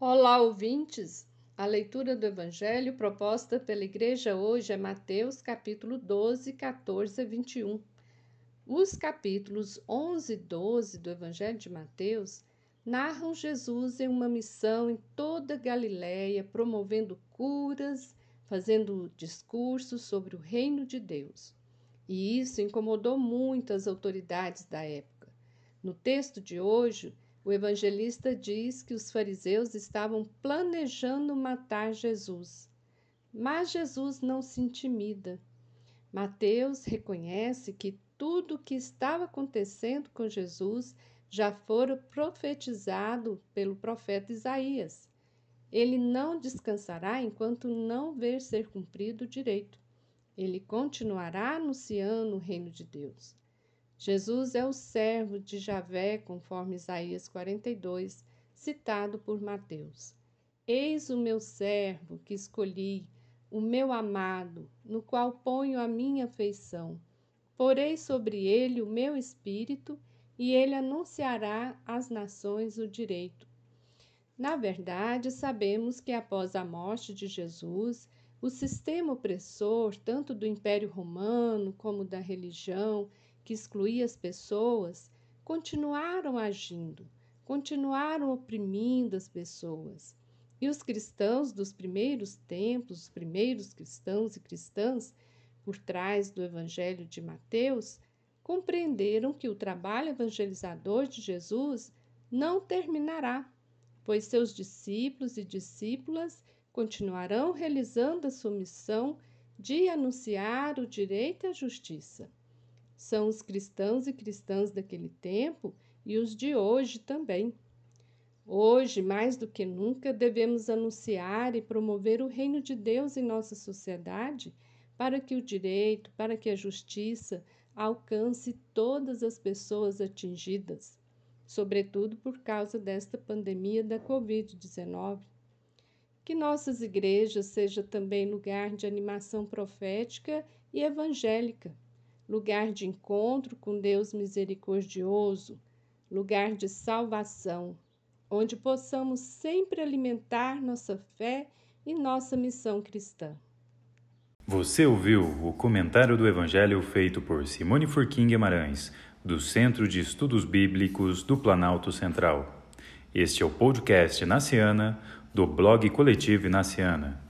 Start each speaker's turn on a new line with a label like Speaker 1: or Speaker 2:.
Speaker 1: Olá, ouvintes! A leitura do Evangelho proposta pela Igreja hoje é Mateus, capítulo 12, 14 a 21. Os capítulos 11 e 12 do Evangelho de Mateus narram Jesus em uma missão em toda Galiléia, promovendo curas, fazendo discursos sobre o reino de Deus. E isso incomodou muito as autoridades da época. No texto de hoje, o evangelista diz que os fariseus estavam planejando matar Jesus. Mas Jesus não se intimida. Mateus reconhece que tudo o que estava acontecendo com Jesus já fora profetizado pelo profeta Isaías. Ele não descansará enquanto não ver ser cumprido o direito. Ele continuará anunciando o reino de Deus. Jesus é o servo de Javé, conforme Isaías 42, citado por Mateus. Eis o meu servo que escolhi, o meu amado, no qual ponho a minha afeição. Porei sobre ele o meu espírito, e ele anunciará às nações o direito. Na verdade, sabemos que após a morte de Jesus, o sistema opressor, tanto do Império Romano como da religião, que excluía as pessoas, continuaram agindo, continuaram oprimindo as pessoas. E os cristãos dos primeiros tempos, os primeiros cristãos e cristãs, por trás do Evangelho de Mateus, compreenderam que o trabalho evangelizador de Jesus não terminará, pois seus discípulos e discípulas continuarão realizando a sua missão de anunciar o direito a justiça são os cristãos e cristãs daquele tempo e os de hoje também. Hoje, mais do que nunca, devemos anunciar e promover o reino de Deus em nossa sociedade para que o direito, para que a justiça alcance todas as pessoas atingidas, sobretudo por causa desta pandemia da Covid-19. Que nossas igrejas sejam também lugar de animação profética e evangélica lugar de encontro com Deus misericordioso, lugar de salvação, onde possamos sempre alimentar nossa fé e nossa missão cristã.
Speaker 2: Você ouviu o comentário do Evangelho feito por Simone Furquim Guimarães, do Centro de Estudos Bíblicos do Planalto Central. Este é o podcast Naciana, do blog Coletivo Naciana.